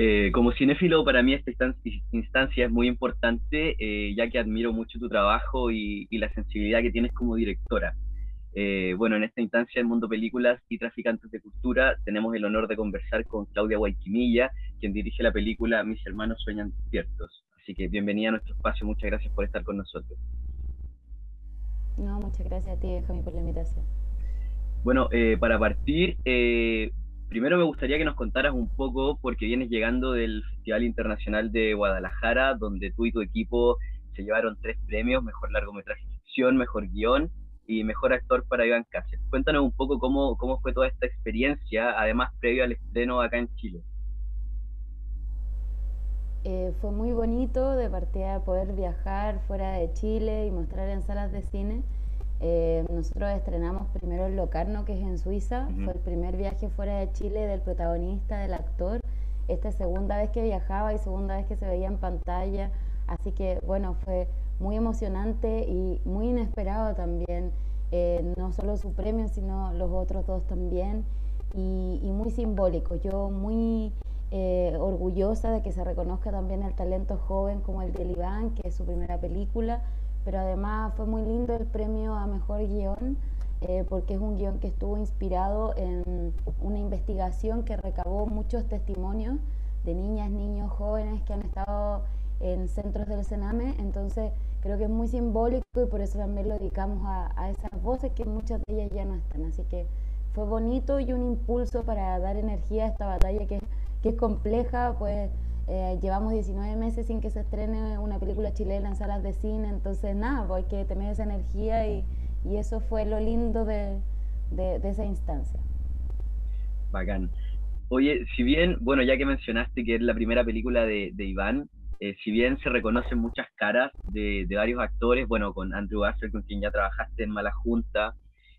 Eh, como cinéfilo, para mí esta instancia es muy importante, eh, ya que admiro mucho tu trabajo y, la sensibilidad que tienes como directora. Eh, bueno, en esta instancia del Mundo Películas y Traficantes de Cultura tenemos el honor de conversar con Claudia Guayquimilla, quien dirige la película Mis hermanos sueñan despiertos. Así que bienvenida a nuestro espacio, muchas gracias por estar con nosotros. No, muchas gracias a ti, Jaime, por la invitación. Bueno, para partir, Primero me gustaría que nos contaras un poco, porque vienes llegando del Festival Internacional de Guadalajara, donde tú y tu equipo se llevaron tres premios, mejor largometraje ficción, mejor guion y mejor actor para Iván Cáceres. Cuéntanos un poco cómo, cómo fue toda esta experiencia, además previo al estreno acá en Chile. Eh, fue muy bonito de partida poder viajar fuera de Chile y mostrar en salas de cine eh, nosotros estrenamos primero en Locarno, que es en Suiza. Fue el primer viaje fuera de Chile del protagonista, del actor. Esta es segunda vez que viajaba y segunda vez que se veía en pantalla. Así que, bueno, fue muy emocionante y muy inesperado también. Eh, no solo su premio, sino los otros dos también. Y, muy simbólico. Yo muy eh, orgullosa de que se reconozca también el talento joven como el de Iván, que es su primera película pero además fue muy lindo el premio a Mejor Guión, eh, porque es un guion que estuvo inspirado en una investigación que recabó muchos testimonios de niñas, niños, jóvenes que han estado en centros del Sename, entonces creo que es muy simbólico y por eso también lo dedicamos a, esas voces que muchas de ellas ya no están, así que fue bonito y un impulso para dar energía a esta batalla que, que es compleja, pues eh, llevamos 19 meses sin que se estrene una película chilena en salas de cine, entonces nada, pues hay que tener esa energía y, y eso fue lo lindo de, de, esa instancia. Bacán. Oye, si bien, bueno, ya que mencionaste que es la primera película de, de Iván, eh, si bien se reconocen muchas caras de, de, varios actores, bueno, con Andrew Garfield, con quien ya trabajaste en Mala Junta,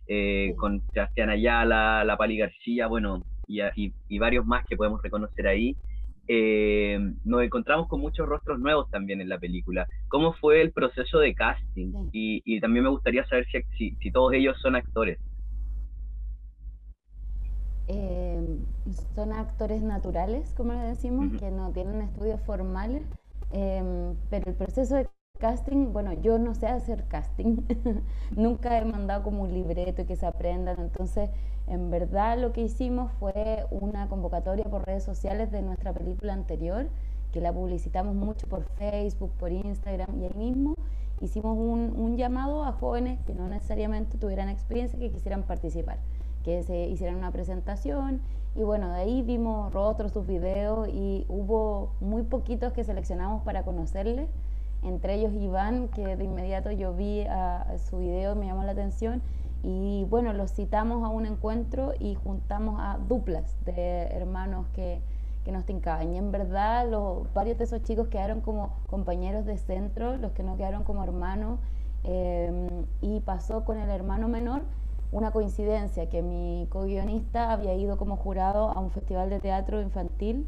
eh, con Sebastián Ayala, La Pali García, bueno, y, y, y, varios más que podemos reconocer ahí, eh, nos encontramos con muchos rostros nuevos también en la película. ¿Cómo fue el proceso de casting? Y, también me gustaría saber si, si, todos ellos son actores. Eh, son actores naturales, como le decimos, que no tienen estudios formales, eh, pero el proceso de casting, bueno, yo no sé hacer casting, nunca he mandado como un libreto y que se aprendan, entonces en verdad lo que hicimos fue una convocatoria por redes sociales de nuestra película anterior, que la publicitamos mucho por Facebook, por Instagram y ahí mismo hicimos un, un llamado a jóvenes que no necesariamente tuvieran experiencia, que quisieran participar, que se hicieran una presentación y bueno, de ahí vimos rostros, sus videos y hubo muy poquitos que seleccionamos para conocerles, entre ellos Iván, que de inmediato yo vi a, su video, me llamó la atención y bueno, los citamos a un encuentro y juntamos a duplas de hermanos que, que nos tincaban. Y en verdad, los, varios de esos chicos quedaron como compañeros de centro, los que no quedaron como hermanos. Eh, y pasó con el hermano menor una coincidencia, que mi co-guionista había ido como jurado a un festival de teatro infantil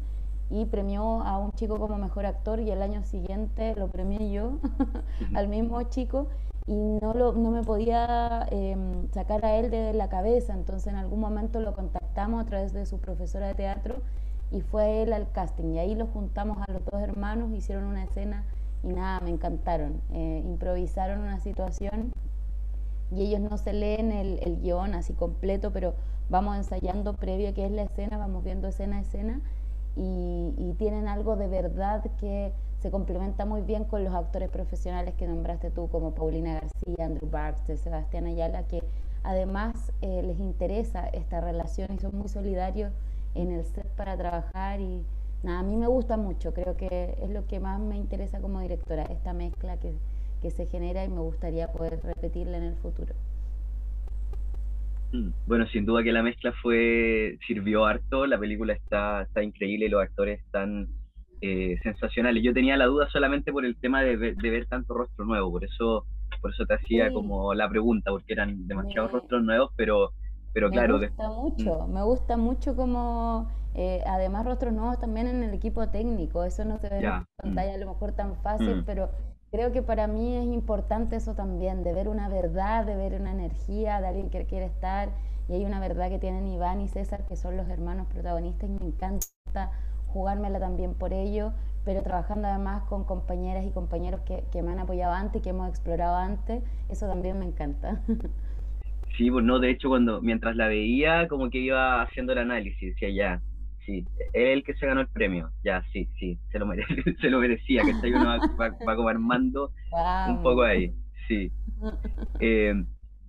y premió a un chico como mejor actor y el año siguiente lo premié yo al mismo chico y no, lo, no me podía em, sacar a él de la cabeza, entonces en algún momento lo contactamos a través de su profesora de teatro y fue él al casting. Y ahí lo juntamos a los dos hermanos, hicieron una escena y nada, me encantaron, eh, improvisaron una situación y ellos no se leen el, el guion así completo, pero vamos ensayando previo a que es la escena, vamos viendo escena a escena y tienen algo de verdad que se complementa muy bien con los actores profesionales que nombraste tú, como Paulina García, Andrew Baxter, Sebastián Ayala, que además eh, les interesa esta relación y son muy solidarios en el set para trabajar y nada, a mí me gusta mucho, creo que es lo que más me interesa como directora, esta mezcla que, que se genera y me gustaría poder repetirla en el futuro. Mm, bueno, sin duda que la mezcla fue sirvió harto, la película está, está increíble, los actores están eh, sensacionales. Yo tenía la duda solamente por el tema de, ver tanto rostro nuevo, por eso por eso te hacía como la pregunta, porque eran demasiados rostros nuevos, pero, pero claro. Me gusta mucho, mm. me gusta mucho como, eh, además rostros nuevos también en el equipo técnico, eso no se ve en mm. pantalla a lo mejor tan fácil, mm. pero creo que para mí es importante eso también, de ver una verdad, de ver una energía de alguien que quiere estar, y hay una verdad que tienen Iván y César, que son los hermanos protagonistas, y me encanta jugármela también por ello, pero trabajando además con compañeras y compañeros que, que me han apoyado antes y que hemos explorado antes, eso también me encanta. Sí, pues no, de hecho, cuando mientras la veía, como que iba haciendo el análisis, decía ya, sí, es el que se ganó el premio, ya, sí, sí, se lo, se lo merecía, que está uno va, va, como armando un poco ahí, sí. Eh,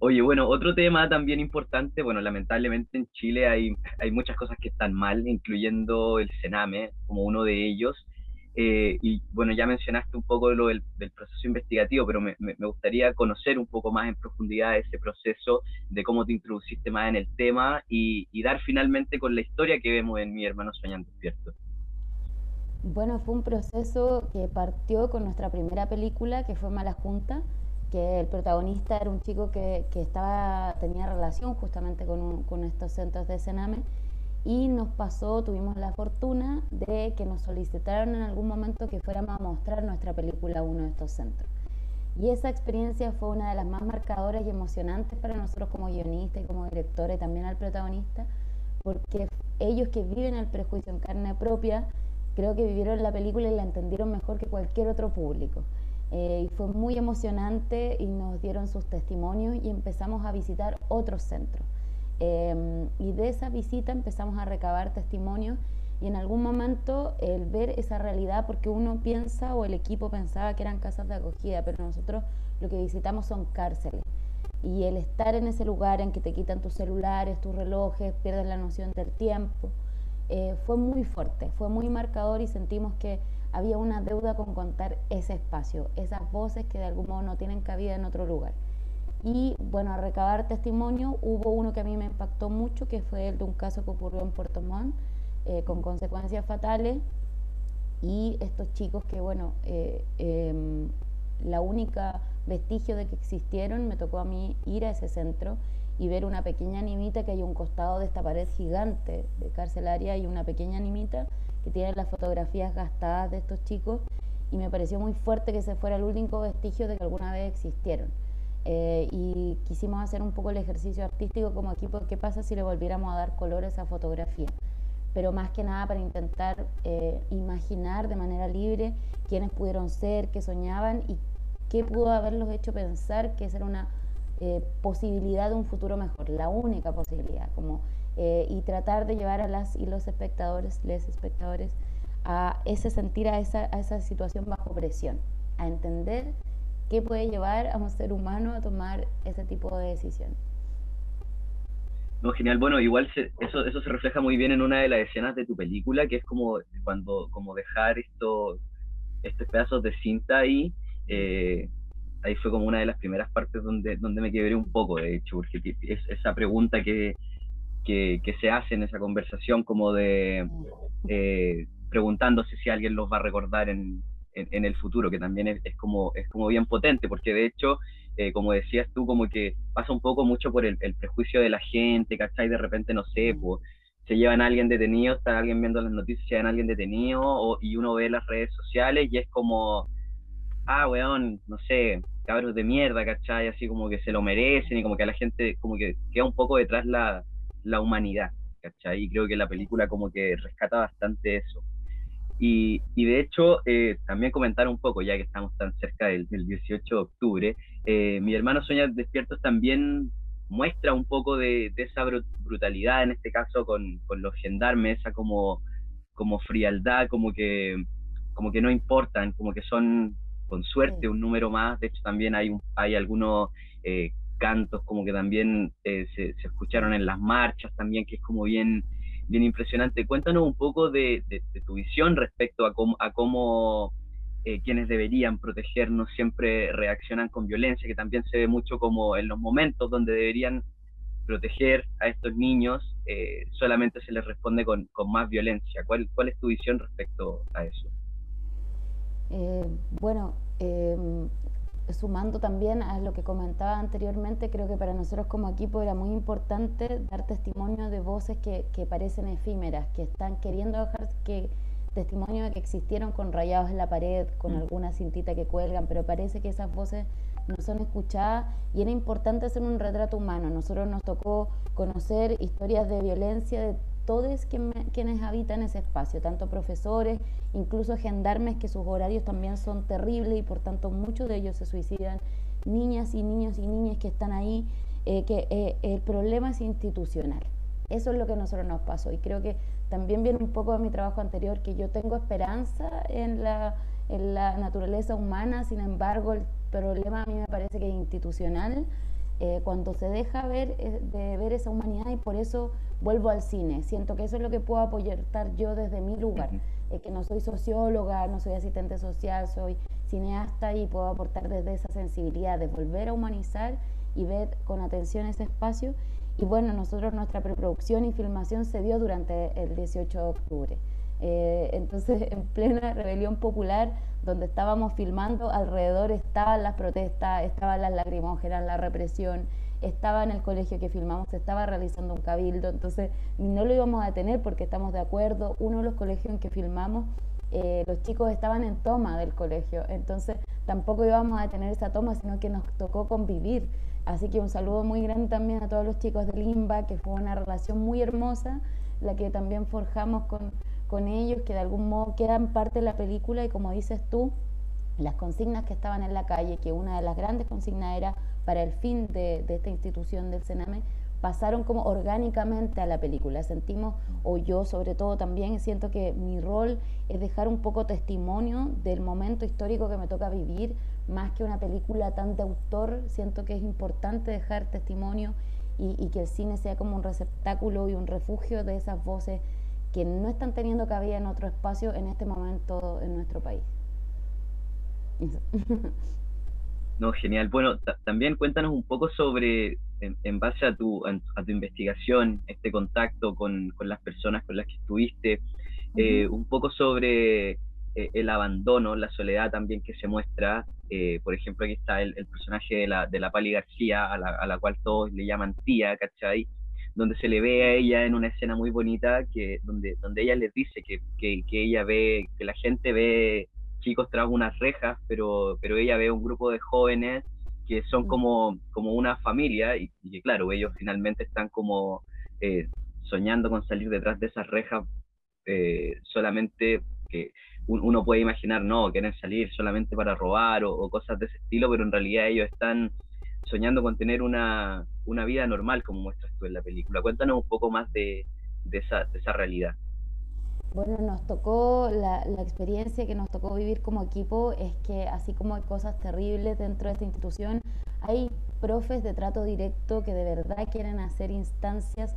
Oye, bueno, otro tema también importante, bueno, lamentablemente en Chile hay, hay muchas cosas que están mal, incluyendo el Sename como uno de ellos. Eh, y bueno, ya mencionaste un poco lo del, proceso investigativo, pero me, me, gustaría conocer un poco más en profundidad ese proceso, de cómo te introduciste más en el tema y, y dar finalmente con la historia que vemos en Mi hermano Soñando Despierto. Bueno, fue un proceso que partió con nuestra primera película, que fue Mala Junta, que el protagonista era un chico que, que estaba, tenía relación justamente con, con, estos centros de Sename y nos pasó, tuvimos la fortuna de que nos solicitaron en algún momento que fuéramos a mostrar nuestra película a uno de estos centros. Y esa experiencia fue una de las más marcadoras y emocionantes para nosotros como guionistas y como directores también al protagonista, porque ellos que viven el prejuicio en carne propia, creo que vivieron la película y la entendieron mejor que cualquier otro público. Eh, y fue muy emocionante y nos dieron sus testimonios y empezamos a visitar otros centros. Em, y de esa visita empezamos a recabar testimonios y en algún momento el ver esa realidad, porque uno piensa o el equipo pensaba que eran casas de acogida, pero nosotros lo que visitamos son cárceles. Y el estar en ese lugar en que te quitan tus celulares, tus relojes, pierdes la noción del tiempo, eh, fue muy fuerte, fue muy marcador y sentimos que había una deuda con contar ese espacio, esas voces que de algún modo no tienen cabida en otro lugar. Y bueno, a recabar testimonio, hubo uno que a mí me impactó mucho, que fue el de un caso que ocurrió en Puerto Montt, eh, con consecuencias fatales. Y estos chicos que, bueno, eh, em, la única vestigio de que existieron, me tocó a mí ir a ese centro y ver una pequeña animita que hay un costado de esta pared gigante de carcelaria y una pequeña animita que tiene las fotografías gastadas de estos chicos y me pareció muy fuerte que ese fuera el único vestigio de que alguna vez existieron. Eh, y quisimos hacer un poco el ejercicio artístico como equipo, ¿qué pasa si le volviéramos a dar color a esa fotografía? Pero más que nada para intentar eh, imaginar de manera libre quiénes pudieron ser, qué soñaban y qué pudo haberlos hecho pensar que esa era una eh, posibilidad de un futuro mejor, la única posibilidad, como eh, y tratar de llevar a las y los espectadores, les espectadores, a ese sentir, a esa, a esa situación bajo presión, a entender qué puede llevar a un ser humano a tomar ese tipo de decisiones. No, genial. Bueno, igual eso, eso se refleja muy bien en una de las escenas de tu película, que es como cuando como dejar esto, estos pedazos de cinta ahí. Eh, ahí fue como una de las primeras partes donde, donde me quebré un poco, de hecho, porque es esa pregunta que, que, se hace en esa conversación como de eh, preguntándose si alguien los va a recordar en, en, el futuro, que también es, como, es como bien potente, porque de hecho, eh, como decías tú, como que pasa un poco mucho por el, prejuicio de la gente, ¿cachai? De repente, no sé, pues, se llevan a alguien detenido, está alguien viendo las noticias, se llevan a alguien detenido, o, y uno ve las redes sociales y es como, ah, weón, no sé, cabros de mierda, ¿cachai? Así como que se lo merecen y como que a la gente como que queda un poco detrás la, la humanidad, ¿cachai? Y creo que la película como que rescata bastante eso. Y, y de hecho, eh, también comentar un poco, ya que estamos tan cerca del, 18 de octubre, eh, mi hermano Sueña Despiertos también muestra un poco de, esa brutalidad, en este caso con, con, los gendarmes, esa como, como frialdad, como que, como que no importan, como que son con suerte un número más, de hecho también hay, hay algunos eh, cantos como que también eh, se, escucharon en las marchas también, que es como bien, bien impresionante. Cuéntanos un poco de, tu visión respecto a cómo, a cómo eh, quienes deberían protegernos siempre reaccionan con violencia, que también se ve mucho como en los momentos donde deberían proteger a estos niños, eh, solamente se les responde con, con más violencia. ¿Cuál, ¿Cuál es tu visión respecto a eso? bueno, sumando también a lo que comentaba anteriormente, creo que para nosotros como equipo era muy importante dar testimonio de voces que, que parecen efímeras, que están queriendo dejar que testimonio de que existieron con rayados en la pared, con mm. alguna cintita que cuelgan, pero parece que esas voces no son escuchadas y era importante hacer un retrato humano. Nosotros nos tocó conocer historias de violencia de todos quienes habitan ese espacio, tanto profesores, incluso gendarmes que sus horarios también son terribles y por tanto muchos de ellos se suicidan, niñas y niños y niñas que están ahí, eh, que eh, el problema es institucional. Eso es lo que a nosotros nos pasó y creo que también viene un poco de mi trabajo anterior, que yo tengo esperanza en la, en la naturaleza humana, sin embargo el problema a mí me parece que es institucional eh, cuando se deja ver, eh, de ver esa humanidad y por eso vuelvo al cine. Siento que eso es lo que puedo apoyar yo desde mi lugar, eh, que no soy socióloga, no soy asistente social, soy cineasta y puedo aportar desde esa sensibilidad de volver a humanizar y ver con atención ese espacio. Y bueno, nosotros nuestra preproducción y filmación se dio durante el 18 de octubre. Eh, entonces, en plena rebelión popular, donde estábamos filmando, alrededor estaban las protestas, estaban las lacrimógenas, la represión, estaba en el colegio que filmamos, se estaba realizando un cabildo, entonces no lo íbamos a detener porque estamos de acuerdo. Uno de los colegios en que filmamos, eh, los chicos estaban en toma del colegio, entonces tampoco íbamos a detener esa toma, sino que nos tocó convivir. Así que un saludo muy grande también a todos los chicos de Limba, que fue una relación muy hermosa, la que también forjamos con con ellos, que de algún modo quedan parte de la película y como dices tú, las consignas que estaban en la calle, que una de las grandes consignas era para el fin de, esta institución del Sename, pasaron como orgánicamente a la película. Sentimos, o yo sobre todo también, siento que mi rol es dejar un poco testimonio del momento histórico que me toca vivir, más que una película tan de autor, siento que es importante dejar testimonio y, y que el cine sea como un receptáculo y un refugio de esas voces que no están teniendo cabida en otro espacio en este momento en nuestro país. No, genial. Bueno, también cuéntanos un poco sobre, en, base a tu, a, tu investigación, este contacto con, con, las personas con las que estuviste, eh, un poco sobre eh, el abandono, la soledad también que se muestra. Eh, por ejemplo, aquí está el, personaje de la, de la Pali García, a la, a la, cual todos le llaman tía, ¿cachai? Donde se le ve a ella en una escena muy bonita, que, donde, donde ella les dice que, que, que ella ve, que la gente ve chicos tras unas rejas, pero, pero ella ve un grupo de jóvenes que son mm. como, como una familia y, que claro, ellos finalmente están como eh, soñando con salir detrás de esas rejas eh, solamente que uno puede imaginar, no, quieren salir solamente para robar o, cosas de ese estilo, pero en realidad ellos están soñando con tener una, una vida normal, como muestras tú en la película. Cuéntanos un poco más de, de, esa, de esa realidad. Bueno, nos tocó, la, la, experiencia que nos tocó vivir como equipo es que así como hay cosas terribles dentro de esta institución, hay profes de trato directo que de verdad quieren hacer instancias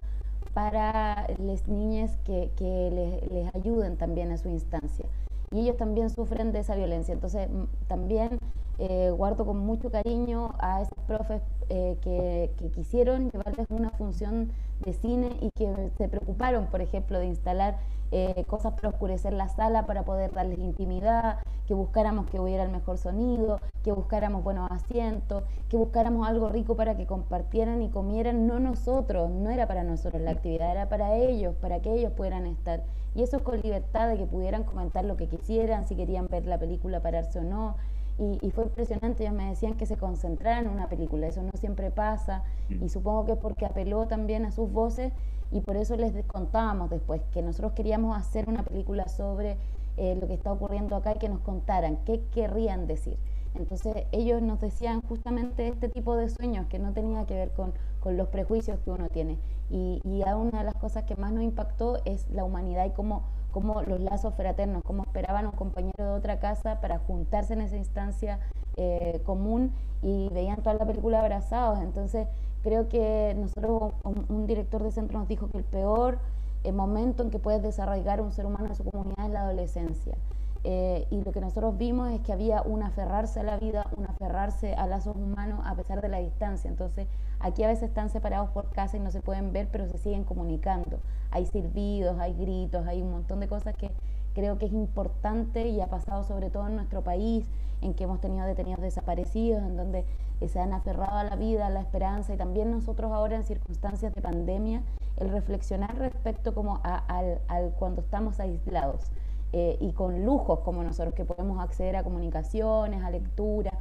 para las niñas que, que les, les ayuden también a su instancia. Y ellos también sufren de esa violencia. Entonces, también eh, guardo con mucho cariño a esos profes eh, que, quisieron llevarles una función de cine y que se preocuparon, por ejemplo, de instalar eh, cosas para oscurecer la sala para poder darles intimidad, que buscáramos que hubiera el mejor sonido, que buscáramos buenos asientos, que buscáramos algo rico para que compartieran y comieran, no nosotros, no era para nosotros la actividad, era para ellos, para que ellos pudieran estar. Y eso con libertad de que pudieran comentar lo que quisieran, si querían ver la película, pararse o no. Y, fue impresionante, ellos me decían que se concentraran en una película, eso no siempre pasa mm. y supongo que es porque apeló también a sus voces y por eso les contábamos después que nosotros queríamos hacer una película sobre eh, lo que está ocurriendo acá y que nos contaran qué querrían decir. Entonces ellos nos decían justamente este tipo de sueños que no tenía que ver con, con los prejuicios que uno tiene. Y, y una de las cosas que más nos impactó es la humanidad y cómo como los lazos fraternos, cómo esperaban un compañero de otra casa para juntarse en esa instancia eh, común y veían toda la película abrazados. Entonces, creo que nosotros, un, director de centro nos dijo que el peor eh, momento en que puedes desarrollar un ser humano en su comunidad es la adolescencia. Eh, y lo que nosotros vimos es que había un aferrarse a la vida, un aferrarse a lazos humanos a pesar de la distancia. Entonces, aquí a veces están separados por casa y no se pueden ver, pero se siguen comunicando. Hay silbidos, hay gritos, hay un montón de cosas que creo que es importante y ha pasado sobre todo en nuestro país, en que hemos tenido detenidos desaparecidos, en donde se han aferrado a la vida, a la esperanza y también nosotros ahora en circunstancias de pandemia, el reflexionar respecto como al cuando estamos aislados eh, y con lujos como nosotros que podemos acceder a comunicaciones, a lectura.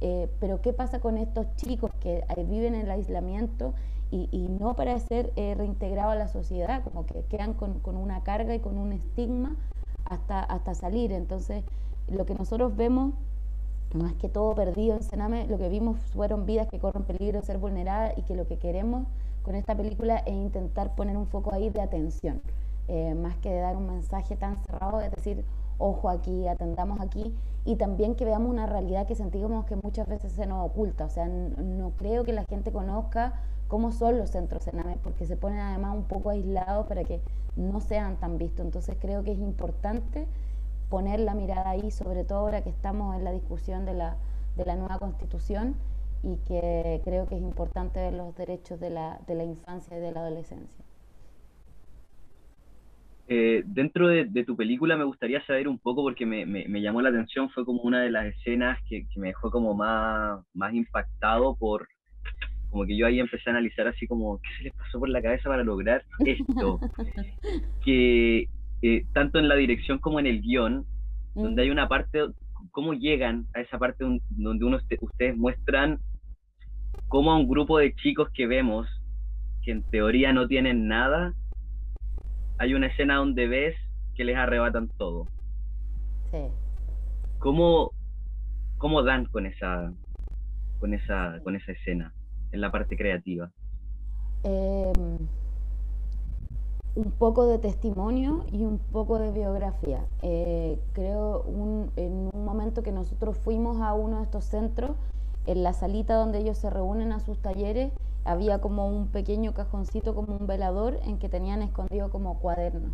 Eh, pero ¿qué pasa con estos chicos que eh, viven en el aislamiento y, no para ser eh, reintegrado a la sociedad, como que quedan con, con, una carga y con un estigma hasta, hasta salir. Entonces, lo que nosotros vemos, más que todo perdido en Sename, lo que vimos fueron vidas que corren peligro de ser vulneradas y que lo que queremos con esta película es intentar poner un foco ahí de atención, eh, más que de dar un mensaje tan cerrado, es decir, ojo aquí, atendamos aquí, y también que veamos una realidad que sentimos que muchas veces se nos oculta. O sea, no, creo que la gente conozca cómo son los centros Sename, porque se ponen además un poco aislados para que no sean tan vistos. Entonces creo que es importante poner la mirada ahí, sobre todo ahora que estamos en la discusión de la, de la nueva constitución y que creo que es importante ver los derechos de la, de la infancia y de la adolescencia. Eh, dentro de, tu película me gustaría saber un poco, porque me, me, llamó la atención, fue como una de las escenas que, que, me dejó como más, más impactado por, como que yo ahí empecé a analizar así como, ¿qué se les pasó por la cabeza para lograr esto? que eh, tanto en la dirección como en el guion, donde mm. hay una parte, cómo llegan a esa parte donde uno, ustedes muestran cómo a un grupo de chicos que vemos, que en teoría no tienen nada, hay una escena donde ves que les arrebatan todo. Sí. ¿Cómo, cómo dan con esa, con esa, con esa escena en la parte creativa? Em, un poco de testimonio y un poco de biografía. Eh, creo un, en un momento que nosotros fuimos a uno de estos centros, en la salita donde ellos se reúnen a sus talleres, había como un pequeño cajoncito, como un velador, en que tenían escondido como cuadernos.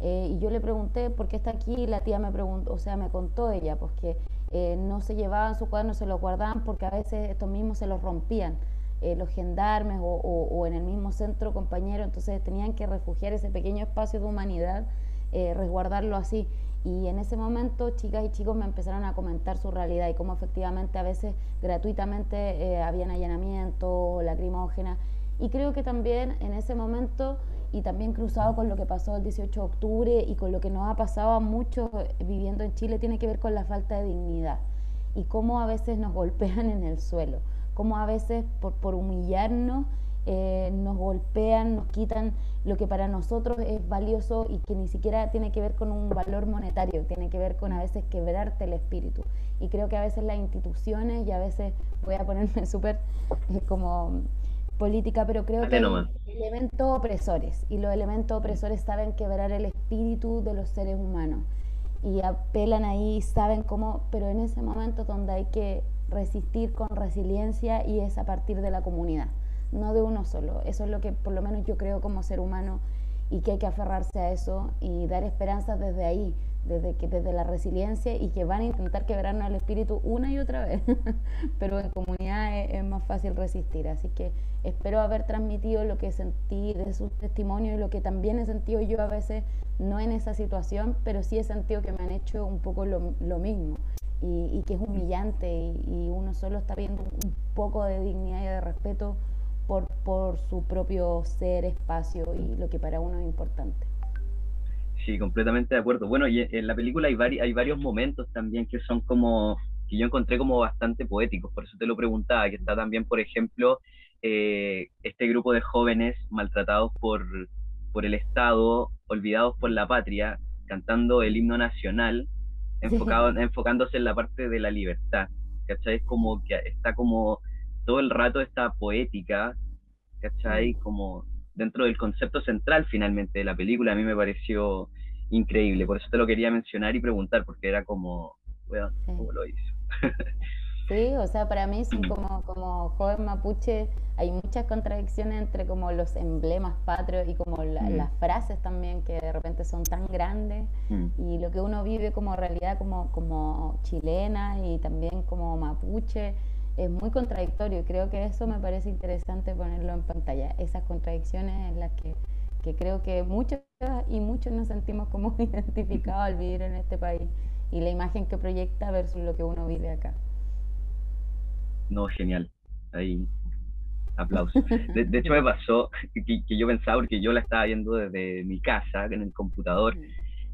Eh, y yo le pregunté por qué está aquí y la tía me preguntó, o sea, me contó ella, pues que eh, no se llevaban sus cuadernos, se los guardaban porque a veces estos mismos se los rompían, eh, los gendarmes o, o, en el mismo centro compañero, entonces tenían que refugiar ese pequeño espacio de humanidad, resguardarlo así. Y en ese momento chicas y chicos me empezaron a comentar su realidad y cómo efectivamente a veces gratuitamente eh, habían allanamiento, lacrimógena. Y creo que también en ese momento, y también cruzado con lo que pasó el 18 de octubre y con lo que nos ha pasado a muchos viviendo en Chile, tiene que ver con la falta de dignidad y cómo a veces nos golpean en el suelo, cómo a veces por, por humillarnos eh, nos golpean, nos quitan lo que para nosotros es valioso y que ni siquiera tiene que ver con un valor monetario, tiene que ver con a veces quebrarte el espíritu. Y creo que a veces las instituciones, y a veces voy a ponerme súper eh, como política, pero creo que elementos opresores, y los elementos opresores saben quebrar el espíritu de los seres humanos. Y apelan ahí, saben cómo, pero en ese momento donde hay que resistir con resiliencia y es a partir de la comunidad no de uno solo. Eso es lo que por lo menos yo creo como ser humano y que hay que aferrarse a eso y dar esperanzas desde ahí, desde, que, desde la resiliencia y que van a intentar quebrarnos el espíritu una y otra vez, pero en comunidad es, más fácil resistir. Así que espero haber transmitido lo que sentí de sus testimonios y lo que también he sentido yo a veces, no en esa situación, pero sí he sentido que me han hecho un poco lo, mismo. Y, que es humillante y, y uno solo está viendo un poco de dignidad y de respeto por, por su propio ser, espacio y lo que para uno es importante. Sí, completamente de acuerdo. Bueno, y en la película hay, hay varios momentos también que son como, que yo encontré como bastante poéticos, por eso te lo preguntaba, que está también, por ejemplo, eh, este grupo de jóvenes maltratados por, por el Estado, olvidados por la patria, cantando el himno nacional, enfocado, enfocándose en la parte de la libertad. ¿Cachai? Es como que está como todo el rato esta poética, ¿cachai? Mm. Como dentro del concepto central finalmente de la película, a mí me pareció increíble. Por eso te lo quería mencionar y preguntar, porque era como, bueno, ¿cómo lo hizo? sí, o sea, para mí, como, como joven mapuche, hay muchas contradicciones entre como los emblemas patrios y como mm. las frases también que de repente son tan grandes mm. y lo que uno vive como realidad como, como chilena y también como mapuche es muy contradictorio y creo que eso me parece interesante ponerlo en pantalla, esas contradicciones en las que, creo que muchos y muchos nos sentimos como identificados al vivir en este país y la imagen que proyecta versus lo que uno vive acá. No, genial. Ahí, aplausos. De, hecho me pasó que, yo pensaba, porque yo la estaba viendo desde mi casa, en el computador,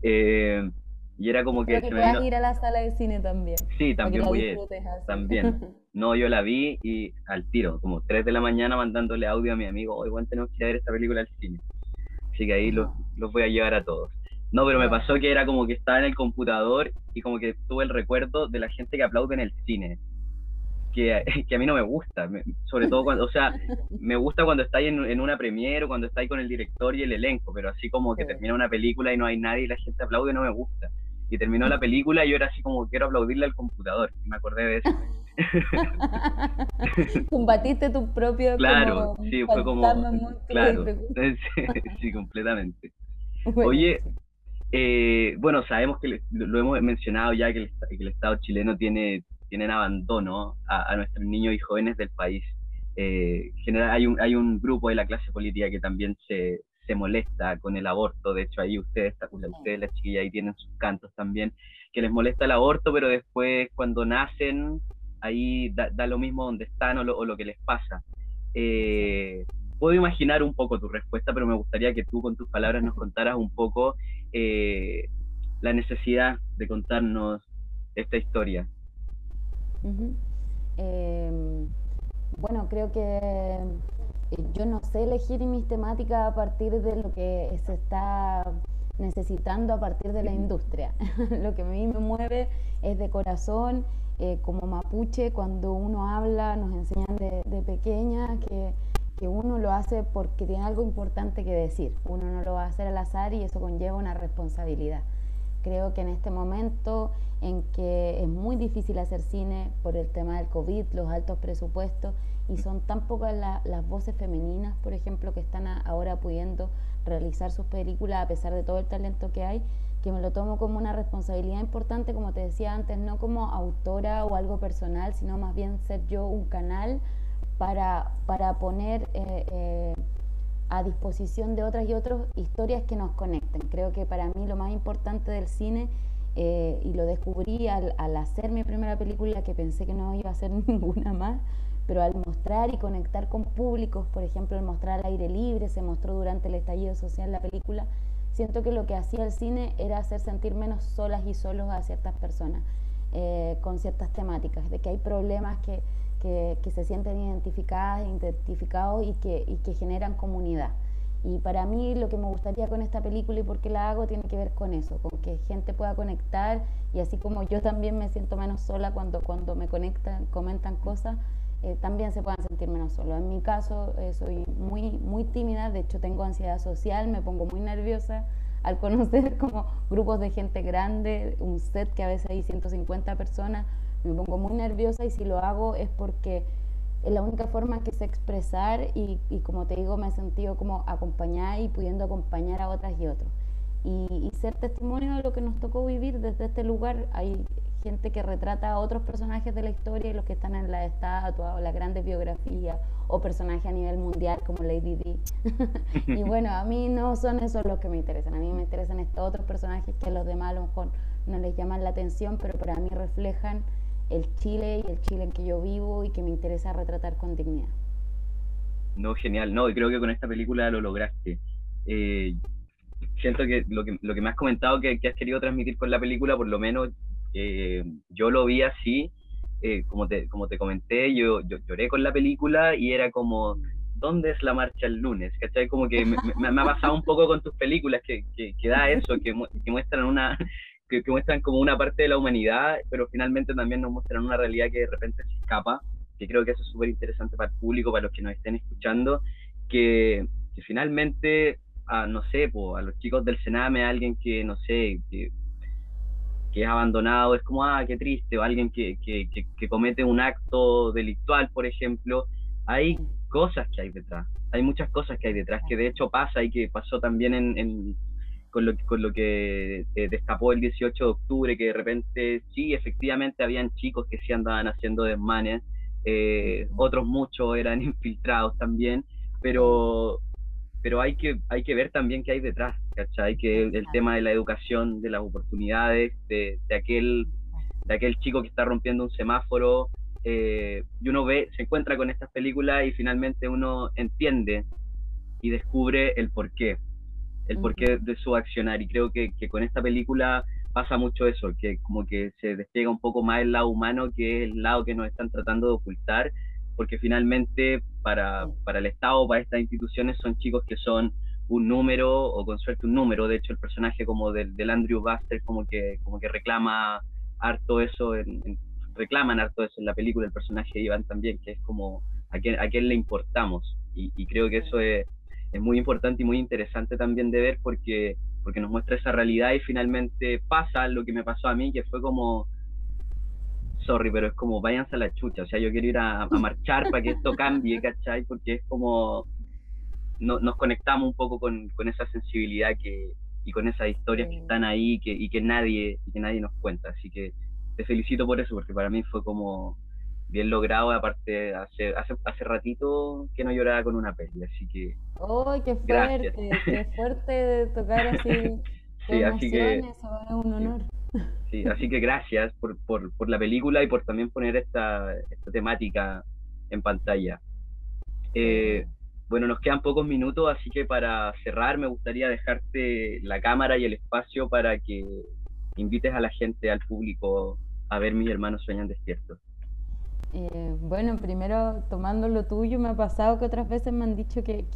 eh, Y era como que... Pero que puedas ir a la sala de cine también. Sí, también voy También. No, yo la vi y al tiro, como 3 de la mañana mandándole audio a mi amigo, hoy bueno, tenemos que ir a ver esta película al cine. Así que ahí los, los voy a llevar a todos. No, pero me pasó que era como que estaba en el computador y como que tuve el recuerdo de la gente que aplaude en el cine. Que, que a mí no me gusta, sobre todo cuando, o sea, me gusta cuando estáis en, en una premiere o cuando estáis con el director y el elenco, pero así como que termina una película y no hay nadie y la gente aplaude, no me gusta. Y terminó la película y yo era así como quiero aplaudirle al computador y me acordé de eso. Combatiste tu propio claro sí fue como claro sí, completamente. Oye eh, bueno sabemos que lo, hemos mencionado ya que el, Estado chileno tiene tiene abandono a, nuestros niños y jóvenes del país eh, general hay un hay un grupo de la clase política que también se se molesta con el aborto. De hecho, ahí ustedes, ustedes las chiquillas, ahí tienen sus cantos también, que les molesta el aborto, pero después cuando nacen, ahí da, lo mismo donde están o lo, que les pasa. Eh, puedo imaginar un poco tu respuesta, pero me gustaría que tú con tus palabras nos contaras un poco eh, la necesidad de contarnos esta historia. Em, bueno, creo que eh, yo no sé elegir mis temáticas a partir de lo que se está necesitando a partir de la industria. lo que a mí me mueve es de corazón, eh, como mapuche, cuando uno habla, nos enseñan de, pequeña que, que, uno lo hace porque tiene algo importante que decir. Uno no lo va a hacer al azar y eso conlleva una responsabilidad. Creo que en este momento en que es muy difícil hacer cine por el tema del COVID, los altos presupuestos, y son tan pocas las voces femeninas, por ejemplo, que están ahora pudiendo realizar sus películas a pesar de todo el talento que hay, que me lo tomo como una responsabilidad importante, como te decía antes, no como autora o algo personal, sino más bien ser yo un canal para, para poner eh, eh, a disposición de otras y otros historias que nos conecten. Creo que para mí lo más importante del cine, eh, y lo descubrí al, al hacer mi primera película, que pensé que no iba a hacer ninguna más, pero al mostrar y conectar con públicos, por ejemplo, al mostrar al aire libre, se mostró durante el estallido social la película, siento que lo que hacía el cine era hacer sentir menos solas y solos a ciertas personas eh, con ciertas temáticas, de que hay problemas que, que, que, se sienten identificadas, identificados y que, y que generan comunidad. Y para mí lo que me gustaría con esta película y por qué la hago tiene que ver con eso, con que gente pueda conectar y así como yo también me siento menos sola cuando, cuando me conectan, comentan cosas, eh, también se puedan sentir menos solos. En mi caso, eh, soy muy, muy tímida, de hecho tengo ansiedad social, me pongo muy nerviosa al conocer como grupos de gente grande, un set que a veces hay 150 personas, me pongo muy nerviosa y si lo hago es porque es la única forma que sé expresar y, y como te digo, me he sentido como acompañada y pudiendo acompañar a otras y otros. Y, y, ser testimonio de lo que nos tocó vivir desde este lugar. Hay gente que retrata a otros personajes de la historia y los que están en la estatua o las grandes biografías o personajes a nivel mundial como Lady Di. y bueno, a mí no son esos los que me interesan, a mí me interesan estos otros personajes que a los demás a lo mejor no les llaman la atención, pero para mí reflejan el Chile y el Chile en que yo vivo y que me interesa retratar con dignidad. No, genial, no, y creo que con esta película lo lograste. Eh, siento que lo, que lo que me has comentado que, que has querido transmitir con la película, por lo menos eh, yo lo vi así, eh, como, te, como te comenté, yo, yo, lloré con la película y era como, ¿dónde es la marcha el lunes? ¿Cachai? Como que me, ha pasado un poco con tus películas, que, que, da eso, que, que muestran una... Que, muestran como una parte de la humanidad, pero finalmente también nos muestran una realidad que de repente se escapa, que creo que eso es súper interesante para el público, para los que nos estén escuchando, que, que finalmente, a, no sé, a los chicos del Sename, alguien que, no sé, que que es abandonado, es como, ah, qué triste, o alguien que, que, que, comete un acto delictual, por ejemplo, hay cosas que hay detrás, hay muchas cosas que hay detrás, que de hecho pasa y que pasó también en, con, lo, con lo que eh, destapó el 18 de octubre, que de repente sí, efectivamente habían chicos que sí andaban haciendo desmanes, eh, otros muchos eran infiltrados también, pero pero hay que, hay que ver también qué hay detrás, ¿cachai? Que el, tema de la educación, de las oportunidades, de, de, aquel, de aquel chico que está rompiendo un semáforo, eh, y uno ve, se encuentra con estas películas y finalmente uno entiende y descubre el porqué, el porqué de su accionar. Y creo que, que con esta película pasa mucho eso, que como que se despliega un poco más el lado humano que el lado que nos están tratando de ocultar, porque finalmente para, para el Estado, para estas instituciones, son chicos que son un número o con suerte un número. De hecho, el personaje como del, del Andrew Buster como que, como que reclama harto eso, en, reclaman harto eso en la película, el personaje de Iván también, que es como a quién, a quién le importamos. Y, y creo que eso es, es, muy importante y muy interesante también de ver porque, porque nos muestra esa realidad y finalmente pasa lo que me pasó a mí, que fue como sorry, pero es como váyanse a la chucha, o sea, yo quiero ir a, a marchar para que esto cambie, ¿cachai? Porque es como, no, nos conectamos un poco con, con, esa sensibilidad que, y con esas historias que están ahí que, y que nadie y que nadie nos cuenta. Así que te felicito por eso, porque para mí fue como bien logrado, aparte hace, hace, hace ratito que no lloraba con una peli, así que... ¡Oh, qué fuerte! ¡Qué fuerte tocar así! sí, así que... un honor. Sí, así que gracias por, por, por, la película y por también poner esta, esta temática en pantalla. Eh, bueno, nos quedan pocos minutos, así que para cerrar me gustaría dejarte la cámara y el espacio para que invites a la gente, al público, a ver Mis hermanos sueñan despiertos. Eh, bueno, primero tomando lo tuyo, me ha pasado que otras veces me han dicho que,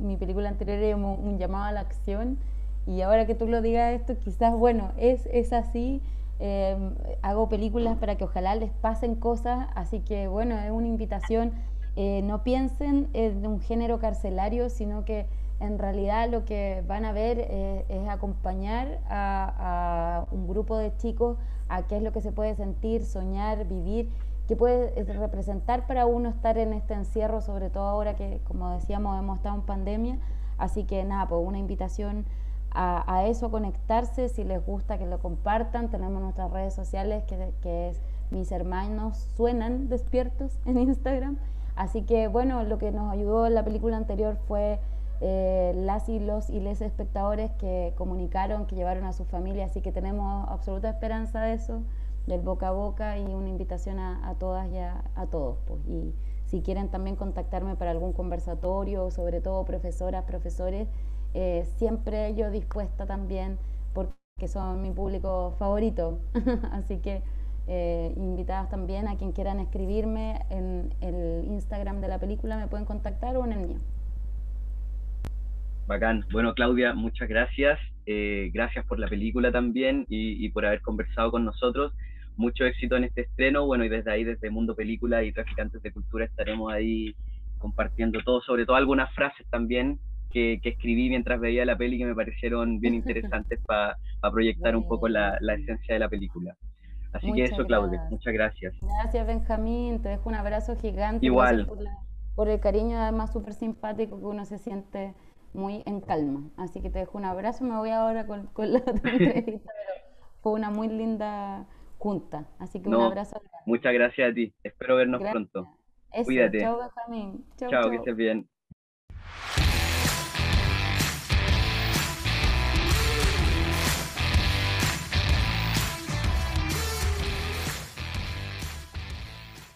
mi película anterior era un, llamado a la acción. Y ahora que tú lo digas esto, quizás, bueno, es, es así. Eh, hago películas para que ojalá les pasen cosas, así que bueno, es una invitación. Eh, no piensen en un género carcelario, sino que en realidad lo que van a ver eh, es acompañar a, un grupo de chicos a qué es lo que se puede sentir, soñar, vivir, qué puede eh, representar para uno estar en este encierro, sobre todo ahora que, como decíamos, hemos estado en pandemia. Así que nada, pues una invitación a, eso, a conectarse, si les gusta que lo compartan. Tenemos nuestras redes sociales que, que es Mis Hermanos Suenan Despiertos en Instagram Así que bueno, lo que nos ayudó en la película anterior fue eh, las y los y les espectadores que comunicaron, que llevaron a su familia, así que tenemos absoluta esperanza de eso, del boca a boca y una invitación a, todas y a, todos. Pues. Y si quieren también contactarme para algún conversatorio, sobre todo profesoras, profesores, eh, siempre yo dispuesta también porque son mi público favorito. así que eh, invitadas también a quien quieran escribirme en el Instagram de la película, me pueden contactar o en el mío. Bacán. Bueno, Claudia, muchas gracias. Eh, gracias por la película también y, por haber conversado con nosotros. Mucho éxito en este estreno. Bueno, y desde ahí, desde Mundo Película y Traficantes de Cultura, estaremos ahí compartiendo todo, sobre todo algunas frases también que, escribí mientras veía la peli que me parecieron bien interesantes para proyectar un poco la, la esencia de la película. Así que eso, Claudia, muchas gracias. Gracias, Benjamín. Te dejo un abrazo gigante. Igual. Por, el cariño, además, súper simpático que uno se siente muy en calma. Así que te dejo un abrazo. Me voy ahora con, con la otra entrevista, fue una muy linda juntas. Así que no, un abrazo. Grande. Muchas gracias a ti. Espero vernos gracias. pronto. Eso. Cuídate. Chao, Benjamín. Chao, chao, chao. que estés bien.